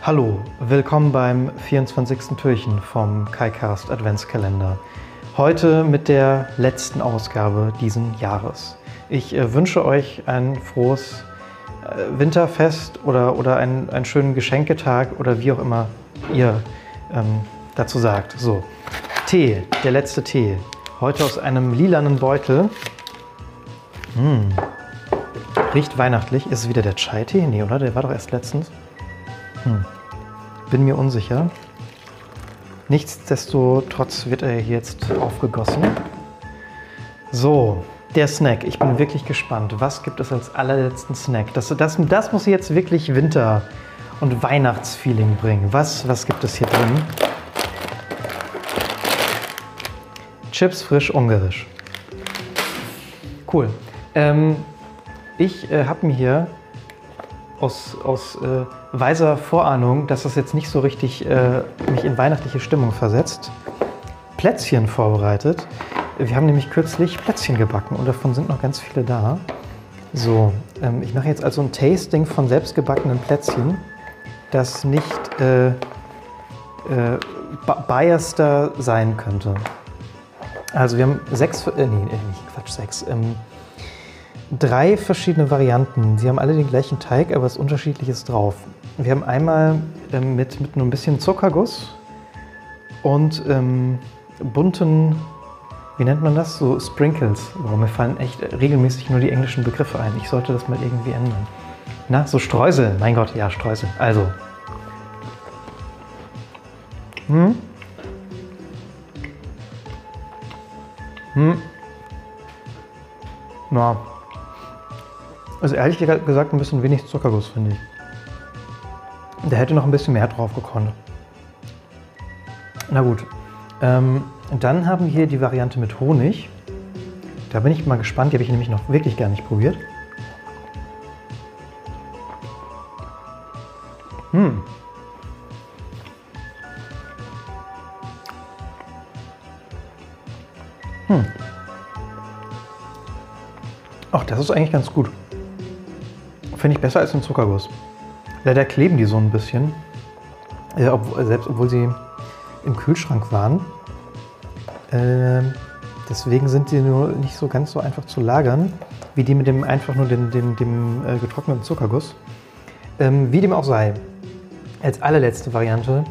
Hallo, willkommen beim 24. Türchen vom KaiCast Adventskalender. Heute mit der letzten Ausgabe diesen Jahres. Ich äh, wünsche euch ein frohes äh, Winterfest oder, oder einen, einen schönen Geschenketag oder wie auch immer ihr ähm, dazu sagt. So, Tee, der letzte Tee. Heute aus einem lilanen Beutel. Hm. Riecht weihnachtlich. Ist es wieder der Chai-Tee? Nee, oder? Der war doch erst letztens. Hm. Bin mir unsicher. Nichtsdestotrotz wird er jetzt aufgegossen. So, der Snack. Ich bin wirklich gespannt. Was gibt es als allerletzten Snack? Das, das, das muss jetzt wirklich Winter- und Weihnachtsfeeling bringen. Was, was gibt es hier drin? Chips frisch ungarisch. Cool. Ähm, ich äh, habe mir hier aus, aus äh, weiser Vorahnung, dass das jetzt nicht so richtig äh, mich in weihnachtliche Stimmung versetzt, Plätzchen vorbereitet. Wir haben nämlich kürzlich Plätzchen gebacken und davon sind noch ganz viele da. So, ähm, ich mache jetzt also ein Tasting von selbstgebackenen Plätzchen, das nicht äh, äh, biaster sein könnte. Also wir haben sechs, äh, nee, nicht Quatsch, sechs, ähm, drei verschiedene Varianten. Sie haben alle den gleichen Teig, aber ist unterschiedliches drauf. Wir haben einmal ähm, mit, mit nur ein bisschen Zuckerguss und ähm, bunten, wie nennt man das? So Sprinkles. Boah, mir fallen echt regelmäßig nur die englischen Begriffe ein. Ich sollte das mal irgendwie ändern. Na, so Streusel. Mein Gott, ja, Streusel. Also. Hm? Hm. Na. Also ehrlich gesagt ein bisschen wenig Zuckerguss, finde ich. Der hätte noch ein bisschen mehr drauf gekonnt. Na gut. Ähm, dann haben wir hier die Variante mit Honig. Da bin ich mal gespannt. Die habe ich nämlich noch wirklich gar nicht probiert. Hm. Hm. Ach, das ist eigentlich ganz gut. Finde ich besser als ein Zuckerguss. Leider kleben die so ein bisschen. Ja, ob, selbst obwohl sie im Kühlschrank waren. Äh, deswegen sind sie nur nicht so ganz so einfach zu lagern, wie die mit dem einfach nur dem, dem, dem äh, getrockneten Zuckerguss. Ähm, wie dem auch sei. Als allerletzte Variante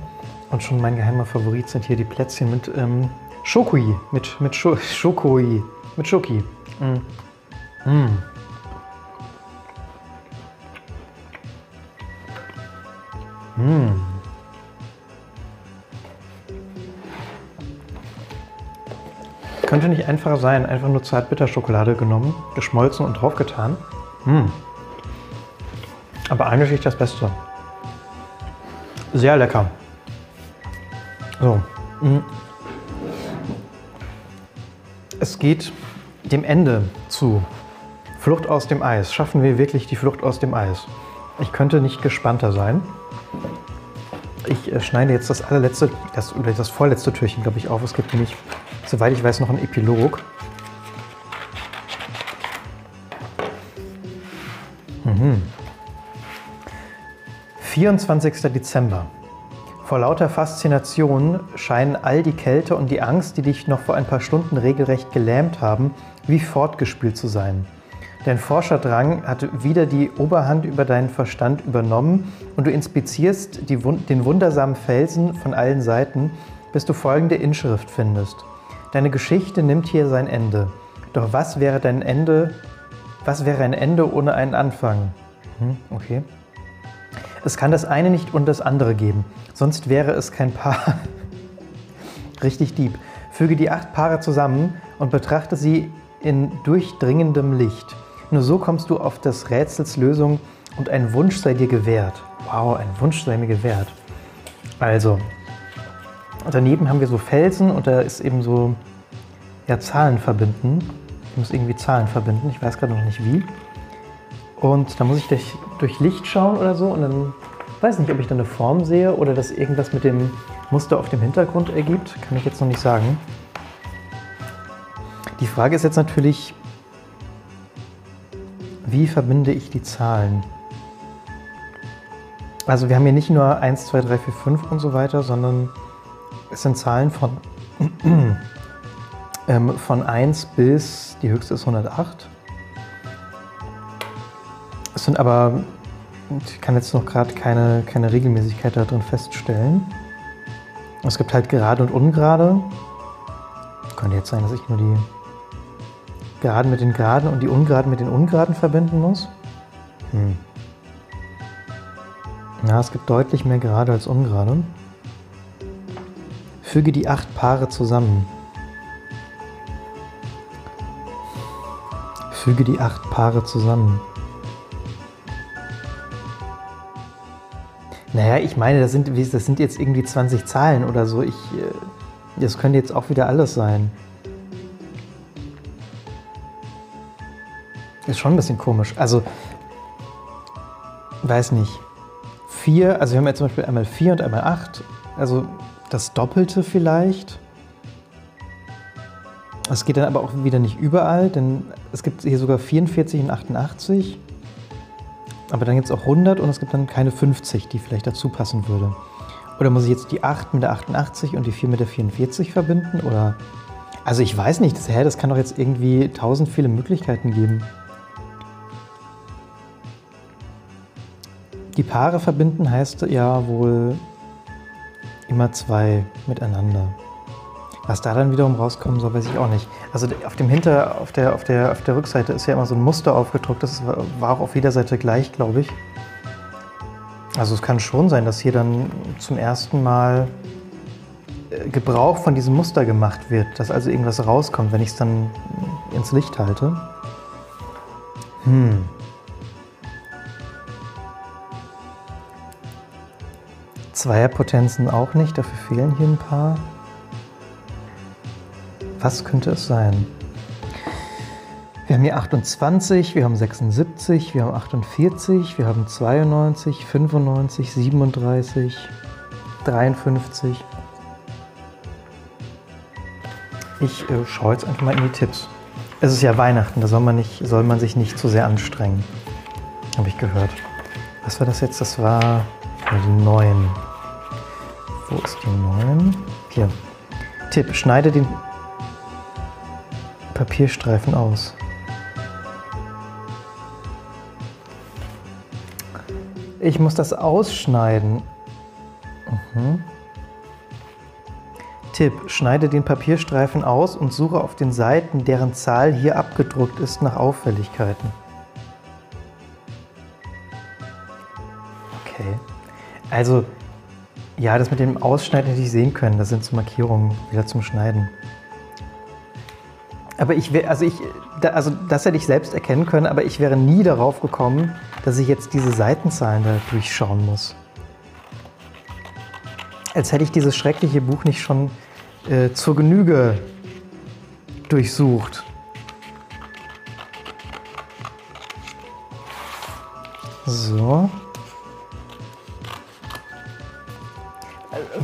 und schon mein geheimer Favorit sind hier die Plätzchen mit ähm, Schokoi. Mit, mit Scho Schokoi. Mit Schoki. Mm. Mm. Mm. Könnte nicht einfacher sein, einfach nur Zartbitterschokolade genommen, geschmolzen und draufgetan. Mm. Aber eigentlich das Beste. Sehr lecker. So. Mm. Es geht dem Ende zu. Flucht aus dem Eis. Schaffen wir wirklich die Flucht aus dem Eis? Ich könnte nicht gespannter sein. Äh, schneide jetzt das allerletzte, das, oder das vorletzte Türchen, glaube ich, auf. Es gibt nämlich, soweit ich weiß, noch einen Epilog. Mhm. 24. Dezember. Vor lauter Faszination scheinen all die Kälte und die Angst, die dich noch vor ein paar Stunden regelrecht gelähmt haben, wie fortgespült zu sein. Dein Forscherdrang hat wieder die Oberhand über deinen Verstand übernommen und du inspizierst die, den wundersamen Felsen von allen Seiten, bis du folgende Inschrift findest. Deine Geschichte nimmt hier sein Ende. Doch was wäre dein Ende? Was wäre ein Ende ohne einen Anfang? Hm, okay. Es kann das eine nicht und das andere geben, sonst wäre es kein Paar. Richtig deep. Füge die acht Paare zusammen und betrachte sie in durchdringendem Licht. Nur so kommst du auf das Rätsels Lösung und ein Wunsch sei dir gewährt. Wow, ein Wunsch sei mir gewährt. Also, daneben haben wir so Felsen und da ist eben so ja, Zahlen verbinden. Ich muss irgendwie Zahlen verbinden, ich weiß gerade noch nicht wie. Und da muss ich durch, durch Licht schauen oder so und dann weiß nicht, ob ich da eine Form sehe oder das irgendwas mit dem Muster auf dem Hintergrund ergibt. Kann ich jetzt noch nicht sagen. Die Frage ist jetzt natürlich, wie verbinde ich die Zahlen? Also wir haben hier nicht nur 1, 2, 3, 4, 5 und so weiter, sondern es sind Zahlen von, ähm, von 1 bis, die höchste ist 108. Es sind aber, ich kann jetzt noch gerade keine, keine Regelmäßigkeit da drin feststellen. Es gibt halt gerade und ungerade. Könnte jetzt sein, dass ich nur die Geraden mit den Geraden und die Ungeraden mit den Ungeraden verbinden muss. Hm. Ja, es gibt deutlich mehr Gerade als Ungerade. Füge die acht Paare zusammen. Füge die acht Paare zusammen. Naja, ich meine, das sind, das sind jetzt irgendwie 20 Zahlen oder so. Ich, äh, das könnte jetzt auch wieder alles sein. Ist schon ein bisschen komisch. Also, weiß nicht. 4, also wir haben jetzt zum Beispiel einmal 4 und einmal 8. Also das Doppelte vielleicht. Es geht dann aber auch wieder nicht überall, denn es gibt hier sogar 44 und 88. Aber dann gibt es auch 100 und es gibt dann keine 50, die vielleicht dazu passen würde. Oder muss ich jetzt die 8 mit der 88 und die 4 mit der 44 verbinden? Oder also ich weiß nicht, das, hä, das kann doch jetzt irgendwie tausend viele Möglichkeiten geben. Die Paare verbinden heißt ja wohl immer zwei miteinander. Was da dann wiederum rauskommen soll, weiß ich auch nicht. Also auf dem Hinter, auf der, auf der, auf der Rückseite ist ja immer so ein Muster aufgedruckt. Das war auch auf jeder Seite gleich, glaube ich. Also es kann schon sein, dass hier dann zum ersten Mal äh, Gebrauch von diesem Muster gemacht wird, dass also irgendwas rauskommt, wenn ich es dann ins Licht halte. Hm. Zweierpotenzen auch nicht, dafür fehlen hier ein paar. Was könnte es sein? Wir haben hier 28, wir haben 76, wir haben 48, wir haben 92, 95, 37, 53. Ich äh, schaue jetzt einfach mal in die Tipps. Es ist ja Weihnachten, da soll man, nicht, soll man sich nicht zu sehr anstrengen. Habe ich gehört. Was war das jetzt? Das war die 9. Wo ist die 9? Hier. Tipp, schneide den Papierstreifen aus. Ich muss das ausschneiden. Mhm. Tipp, schneide den Papierstreifen aus und suche auf den Seiten, deren Zahl hier abgedruckt ist, nach Auffälligkeiten. Okay. Also ja, das mit dem Ausschneiden hätte ich sehen können. Das sind so Markierungen wieder zum Schneiden. Aber ich wäre, also ich, also das hätte ich selbst erkennen können, aber ich wäre nie darauf gekommen, dass ich jetzt diese Seitenzahlen da durchschauen muss. Als hätte ich dieses schreckliche Buch nicht schon äh, zur Genüge durchsucht. So.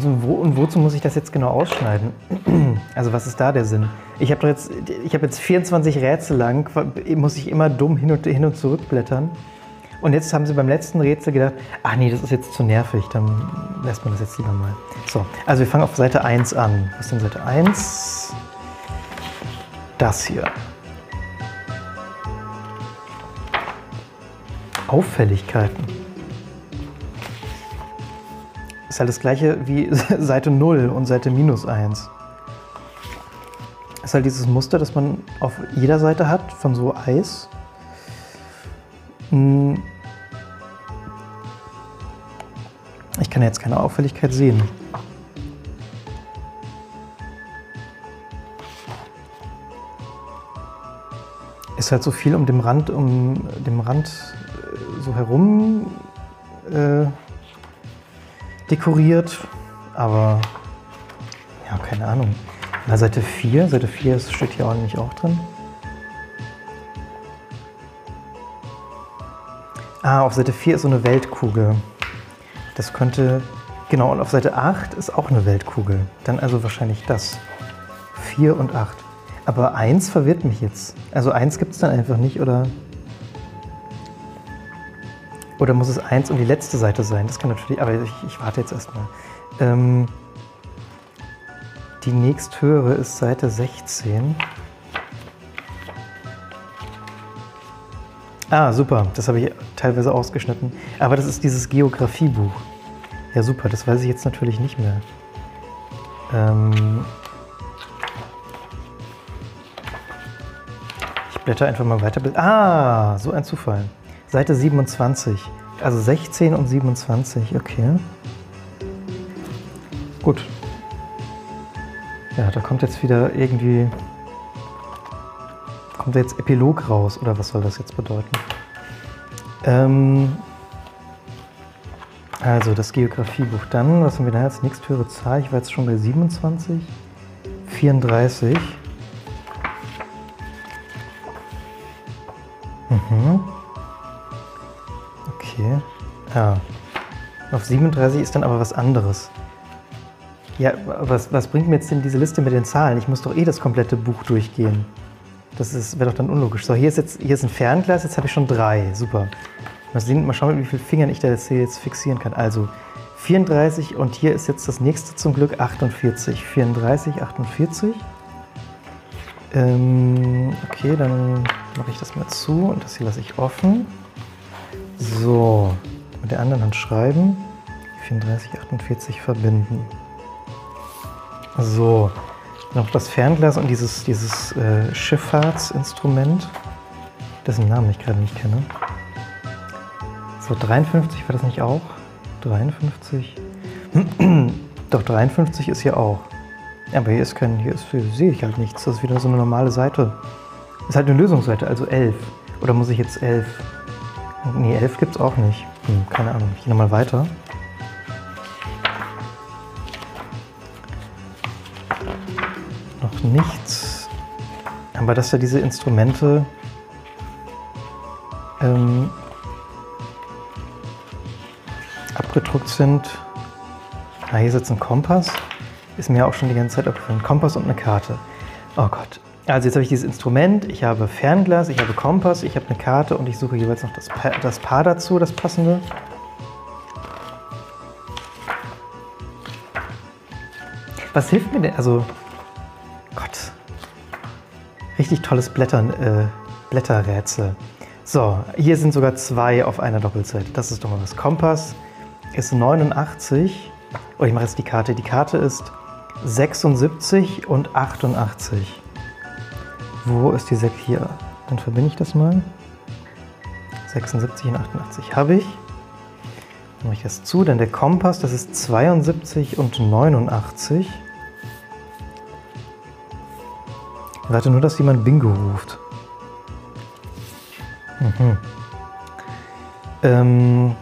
Also wo und wozu muss ich das jetzt genau ausschneiden? Also was ist da der Sinn? Ich habe jetzt, ich jetzt 24 Rätsel lang, muss ich immer dumm hin und, hin und zurück blättern. Und jetzt haben sie beim letzten Rätsel gedacht, ach nee, das ist jetzt zu nervig, dann lässt man das jetzt lieber mal. So, also wir fangen auf Seite 1 an. Was ist denn Seite 1? Das hier. Auffälligkeiten ist halt das gleiche wie Seite 0 und Seite minus 1. Ist halt dieses Muster, das man auf jeder Seite hat, von so Eis. Hm. Ich kann jetzt keine Auffälligkeit sehen. Ist halt so viel um den Rand, um dem Rand äh, so herum äh, dekoriert, aber ja, keine Ahnung. Na, Seite 4, Seite 4 steht hier auch auch drin. Ah, auf Seite 4 ist so eine Weltkugel. Das könnte, genau, und auf Seite 8 ist auch eine Weltkugel. Dann also wahrscheinlich das. 4 und 8. Aber 1 verwirrt mich jetzt. Also 1 gibt es dann einfach nicht, oder? Oder muss es 1 und die letzte Seite sein? Das kann natürlich, aber ich, ich warte jetzt erstmal. Ähm, die nächsthöhere ist Seite 16. Ah, super. Das habe ich teilweise ausgeschnitten. Aber das ist dieses Geografiebuch. Ja, super. Das weiß ich jetzt natürlich nicht mehr. Ähm ich blätter einfach mal weiter. Ah, so ein Zufall. Seite 27. Also 16 und 27. Okay. Gut. Ja, da kommt jetzt wieder irgendwie Kommt jetzt Epilog raus oder was soll das jetzt bedeuten? Ähm, also das Geografiebuch. Dann, was haben wir da als nächsthöhere Zahl? Ich war jetzt schon bei 27. 34. Auf 37 ist dann aber was anderes. Ja, was, was bringt mir jetzt denn diese Liste mit den Zahlen? Ich muss doch eh das komplette Buch durchgehen. Das wäre doch dann unlogisch. So, hier ist jetzt hier ist ein Fernglas, jetzt habe ich schon drei. Super. Mal, sehen, mal schauen, wie viele Fingern ich da jetzt hier jetzt fixieren kann. Also 34 und hier ist jetzt das nächste zum Glück 48. 34, 48. Ähm, okay, dann mache ich das mal zu und das hier lasse ich offen. So, mit der anderen Hand schreiben. 34, 48 verbinden. So, noch das Fernglas und dieses, dieses äh, Schifffahrtsinstrument, dessen Namen ich gerade nicht kenne. So, 53 war das nicht auch? 53? Doch, 53 ist hier auch. Aber hier ist kein, hier, ist, hier sehe ich halt nichts. Das ist wieder so eine normale Seite. Ist halt eine Lösungsseite, also 11. Oder muss ich jetzt 11? Nee, 11 gibt es auch nicht. Hm, keine Ahnung, ich gehe nochmal weiter. Nichts. Aber dass da diese Instrumente ähm, abgedruckt sind. Ah, hier sitzt ein Kompass. Ist mir auch schon die ganze Zeit aufgefallen. Kompass und eine Karte. Oh Gott. Also jetzt habe ich dieses Instrument, ich habe Fernglas, ich habe Kompass, ich habe eine Karte und ich suche jeweils noch das pa das Paar dazu, das passende. Was hilft mir denn? Also Richtig tolles Blättern, äh, Blätterrätsel. So, hier sind sogar zwei auf einer Doppelseite. Das ist doch mal was. Kompass ist 89. Oh, ich mache jetzt die Karte. Die Karte ist 76 und 88. Wo ist die 6 hier? Dann verbinde ich das mal. 76 und 88 habe ich. Dann mache ich das zu. Dann der Kompass, das ist 72 und 89. warte nur, dass jemand Bingo ruft. Mhm. Ähm,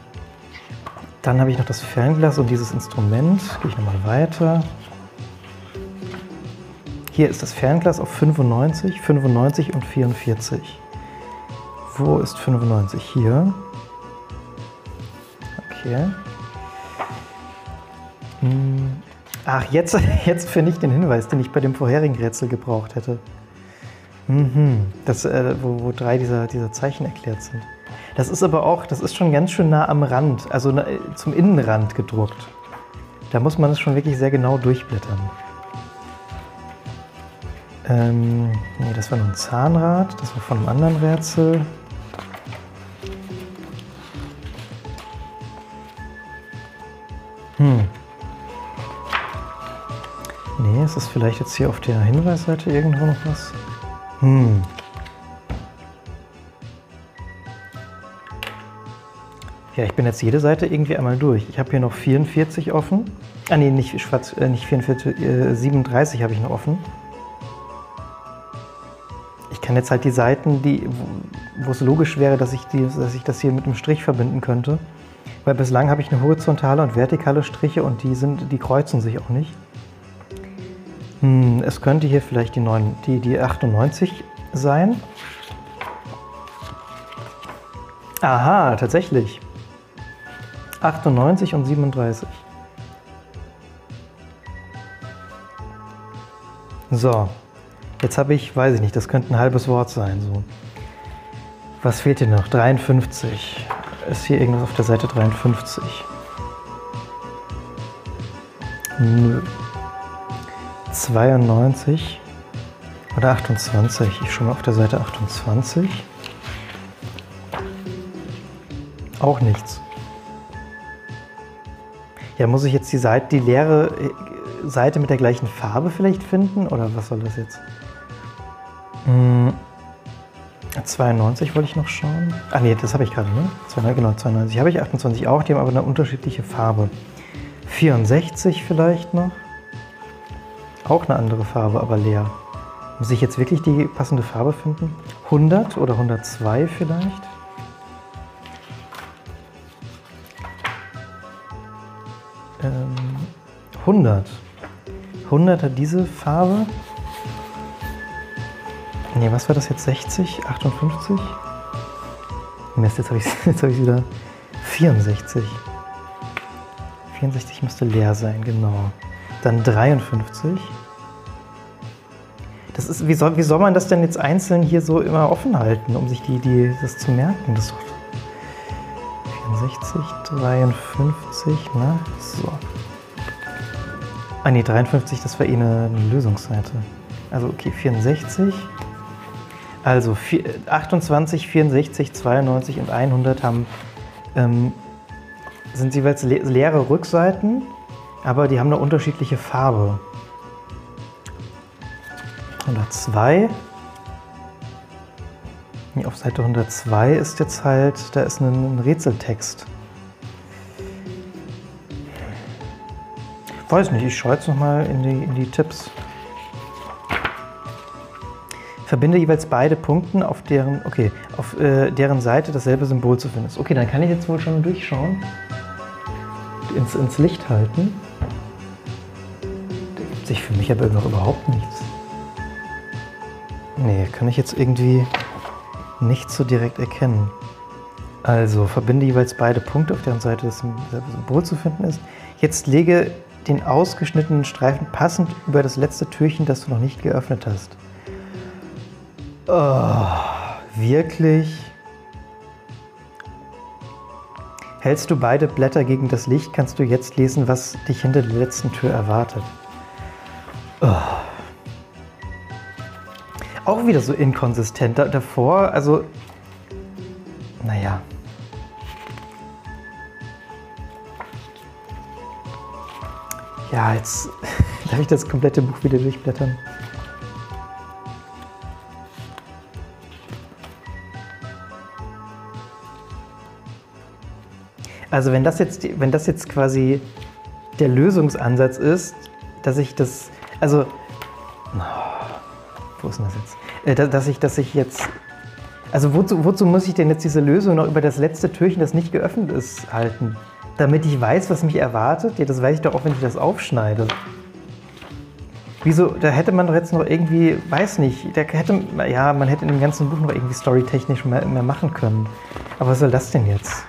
dann habe ich noch das Fernglas und dieses Instrument. Gehe ich nochmal weiter. Hier ist das Fernglas auf 95, 95 und 44. Wo ist 95? Hier. Okay. Hm. Ach, jetzt, jetzt finde ich den Hinweis, den ich bei dem vorherigen Rätsel gebraucht hätte. Mhm. Das, äh, wo, wo drei dieser, dieser Zeichen erklärt sind. Das ist aber auch, das ist schon ganz schön nah am Rand, also na, zum Innenrand gedruckt. Da muss man es schon wirklich sehr genau durchblättern. Ähm, nee, das war nur ein Zahnrad, das war von einem anderen Rätsel. Ist das vielleicht jetzt hier auf der Hinweisseite irgendwo noch was? Hm. Ja, ich bin jetzt jede Seite irgendwie einmal durch. Ich habe hier noch 44 offen. Ah nee, nicht, schwarz, äh, nicht 44, äh, 37 habe ich noch offen. Ich kann jetzt halt die Seiten, die, wo es logisch wäre, dass ich, die, dass ich das hier mit einem Strich verbinden könnte. Weil bislang habe ich eine horizontale und vertikale Striche und die, sind, die kreuzen sich auch nicht. Hm, es könnte hier vielleicht die, 9, die, die 98 sein. Aha, tatsächlich. 98 und 37. So, jetzt habe ich, weiß ich nicht, das könnte ein halbes Wort sein. So. Was fehlt hier noch? 53. ist hier irgendwas auf der Seite 53? Nö. 92 oder 28? Ich schon mal auf der Seite 28. Auch nichts. Ja, muss ich jetzt die Seite, die leere äh, Seite mit der gleichen Farbe vielleicht finden? Oder was soll das jetzt? Hm, 92 wollte ich noch schauen. Ah nee, das habe ich gerade, ne? 92, genau, 92 habe ich, 28 auch, die haben aber eine unterschiedliche Farbe. 64 vielleicht noch. Auch eine andere Farbe, aber leer. Muss ich jetzt wirklich die passende Farbe finden? 100 oder 102 vielleicht? 100. 100 hat diese Farbe. Ne, was war das jetzt? 60? 58? Mist, jetzt habe ich es hab wieder. 64. 64 müsste leer sein, genau. Dann 53. Das ist, wie, soll, wie soll man das denn jetzt einzeln hier so immer offen halten, um sich die, die, das zu merken? Das ist doch 64, 53, na, so. Ah ne, 53, das war eh eine, eine Lösungsseite. Also okay, 64. Also 4, 28, 64, 92 und 100 haben, ähm, sind jeweils le leere Rückseiten, aber die haben eine unterschiedliche Farbe. 102. Hier auf Seite 102 ist jetzt halt, da ist ein, ein Rätseltext. Weiß nicht, ich schaue jetzt nochmal in die, in die Tipps. Verbinde jeweils beide Punkte, auf deren, okay, auf äh, deren Seite dasselbe Symbol zu finden ist. Okay, dann kann ich jetzt wohl schon durchschauen. Ins, ins Licht halten. Da gibt sich für mich aber noch überhaupt nichts. Nee, kann ich jetzt irgendwie nicht so direkt erkennen. Also, verbinde jeweils beide Punkte, auf deren Seite dasselbe Symbol zu finden ist. Jetzt lege den ausgeschnittenen Streifen passend über das letzte Türchen, das du noch nicht geöffnet hast. Oh, wirklich? Hältst du beide Blätter gegen das Licht, kannst du jetzt lesen, was dich hinter der letzten Tür erwartet. Oh. Auch wieder so inkonsistent. davor, also, naja. Ja, jetzt darf ich das komplette Buch wieder durchblättern. Also wenn das jetzt, wenn das jetzt quasi der Lösungsansatz ist, dass ich das, also, wo ist denn das jetzt? Äh, dass ich, dass ich jetzt, also wozu, wozu muss ich denn jetzt diese Lösung noch über das letzte Türchen, das nicht geöffnet ist, halten? damit ich weiß, was mich erwartet? Ja, das weiß ich doch auch, wenn ich das aufschneide. Wieso, da hätte man doch jetzt noch irgendwie, weiß nicht, da hätte, ja, man hätte in dem ganzen Buch noch irgendwie storytechnisch mehr, mehr machen können. Aber was soll das denn jetzt?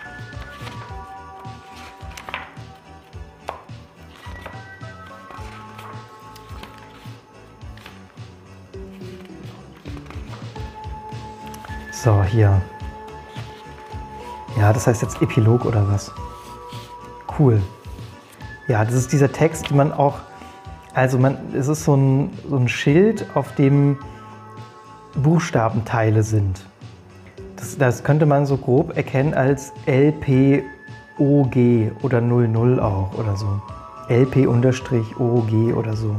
Hier. Ja, das heißt jetzt Epilog oder was? Cool. Ja, das ist dieser Text, den man auch, also man, es ist so ein, so ein Schild, auf dem Buchstabenteile sind. Das, das könnte man so grob erkennen als LPOG oder 00 auch oder so. LP-OG oder so.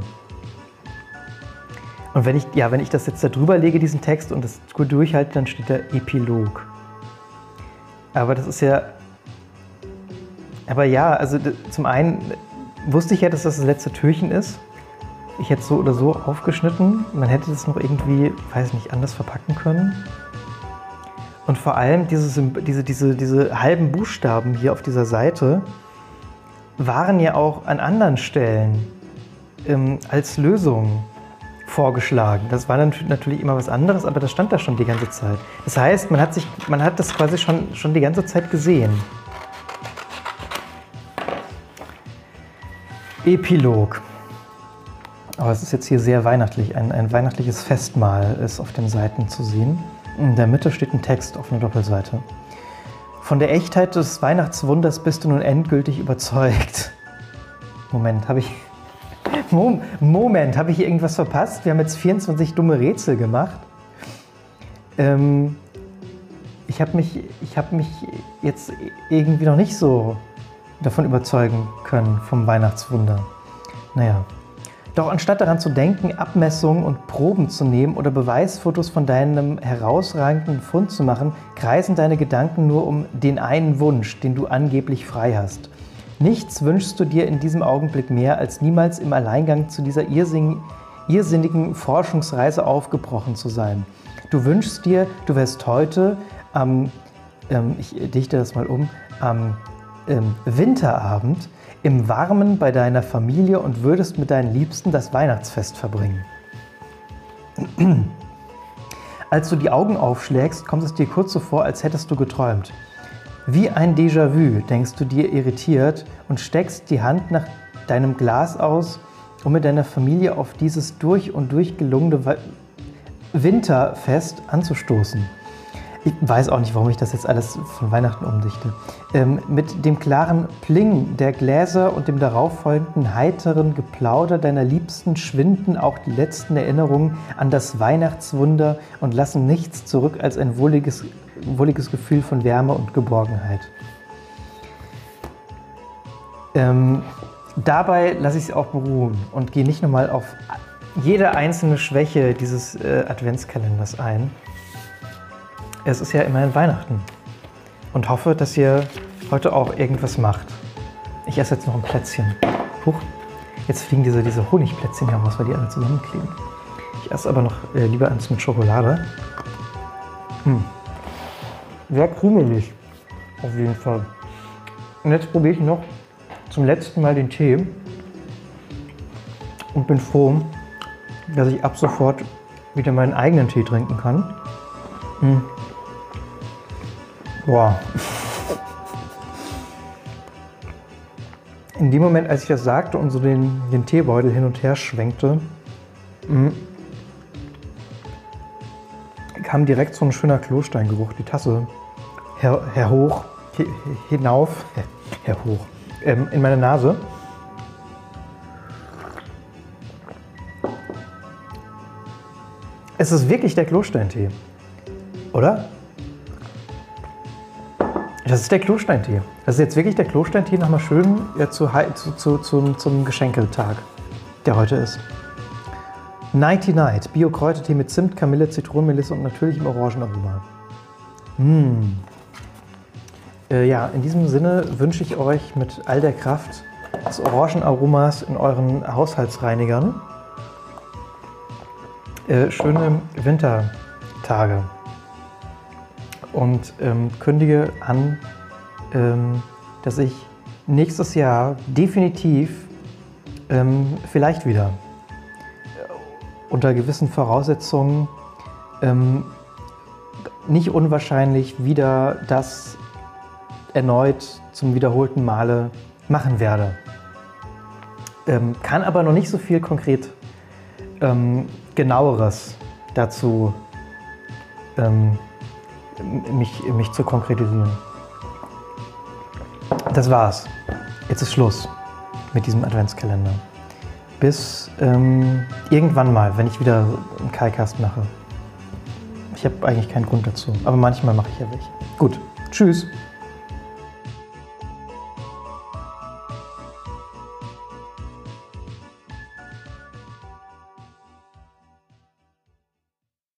Und wenn ich, ja, wenn ich das jetzt da drüber lege, diesen Text, und das gut durchhalte, dann steht da Epilog. Aber das ist ja aber ja, also zum einen wusste ich ja, dass das das letzte Türchen ist. Ich hätte es so oder so aufgeschnitten. Man hätte das noch irgendwie, weiß nicht, anders verpacken können. Und vor allem diese, diese, diese, diese halben Buchstaben hier auf dieser Seite waren ja auch an anderen Stellen ähm, als Lösung vorgeschlagen. Das war natürlich immer was anderes, aber das stand da schon die ganze Zeit. Das heißt, man hat, sich, man hat das quasi schon, schon die ganze Zeit gesehen. Epilog. Aber es ist jetzt hier sehr weihnachtlich. Ein, ein weihnachtliches Festmahl ist auf den Seiten zu sehen. In der Mitte steht ein Text auf einer Doppelseite. Von der Echtheit des Weihnachtswunders bist du nun endgültig überzeugt. Moment, habe ich. Moment, habe ich hier irgendwas verpasst? Wir haben jetzt 24 dumme Rätsel gemacht. Ähm, ich habe mich, hab mich jetzt irgendwie noch nicht so davon überzeugen können vom Weihnachtswunder. Naja. Doch anstatt daran zu denken, Abmessungen und Proben zu nehmen oder Beweisfotos von deinem herausragenden Fund zu machen, kreisen deine Gedanken nur um den einen Wunsch, den du angeblich frei hast. Nichts wünschst du dir in diesem Augenblick mehr, als niemals im Alleingang zu dieser irrsinnigen Forschungsreise aufgebrochen zu sein. Du wünschst dir, du wärst heute am, ähm, ich dichte das mal um, am ähm, Winterabend im Warmen bei deiner Familie und würdest mit deinen Liebsten das Weihnachtsfest verbringen. Als du die Augen aufschlägst, kommt es dir kurz so vor, als hättest du geträumt. Wie ein Déjà-vu denkst du dir irritiert und steckst die Hand nach deinem Glas aus, um mit deiner Familie auf dieses durch und durch gelungene Winterfest anzustoßen ich weiß auch nicht, warum ich das jetzt alles von Weihnachten umdichte. Ähm, mit dem klaren Pling der Gläser und dem darauffolgenden heiteren Geplauder deiner Liebsten schwinden auch die letzten Erinnerungen an das Weihnachtswunder und lassen nichts zurück als ein wohliges, wohliges Gefühl von Wärme und Geborgenheit. Ähm, dabei lasse ich es auch beruhen und gehe nicht nochmal auf jede einzelne Schwäche dieses äh, Adventskalenders ein es ist ja immerhin Weihnachten und hoffe, dass ihr heute auch irgendwas macht. Ich esse jetzt noch ein Plätzchen. Huch, jetzt fliegen diese, diese Honigplätzchen heraus, weil die alle zusammenkleben. Ich esse aber noch äh, lieber eins mit Schokolade. Hm. Sehr krümelig, auf jeden Fall. Und jetzt probiere ich noch zum letzten Mal den Tee und bin froh, dass ich ab sofort wieder meinen eigenen Tee trinken kann. Hm. Boah. In dem Moment, als ich das sagte und so den, den Teebeutel hin und her schwenkte, mm, kam direkt so ein schöner Klosteingeruch, die Tasse her, her hoch, hinauf, her hoch, ähm, in meine Nase. Es ist wirklich der Klosteintee, oder? Das ist der Klosteintee. Das ist jetzt wirklich der Klosteintee nochmal schön ja, zu, zu, zu, zum, zum Geschenketag, der heute ist. Nighty Night, Bio-Kräutertee mit Zimt, Kamille, Zitronenmelisse und natürlichem Orangenaroma. Mmh. Äh, ja, in diesem Sinne wünsche ich euch mit all der Kraft des Orangenaromas in euren Haushaltsreinigern äh, schöne Wintertage. Und ähm, kündige an, ähm, dass ich nächstes Jahr definitiv ähm, vielleicht wieder äh, unter gewissen Voraussetzungen ähm, nicht unwahrscheinlich wieder das erneut zum wiederholten Male machen werde. Ähm, kann aber noch nicht so viel konkret ähm, genaueres dazu ähm, mich, mich zu konkretisieren. Das war's. Jetzt ist Schluss mit diesem Adventskalender. Bis ähm, irgendwann mal, wenn ich wieder einen Kai-Cast mache. Ich habe eigentlich keinen Grund dazu, aber manchmal mache ich ja welche. Gut, tschüss.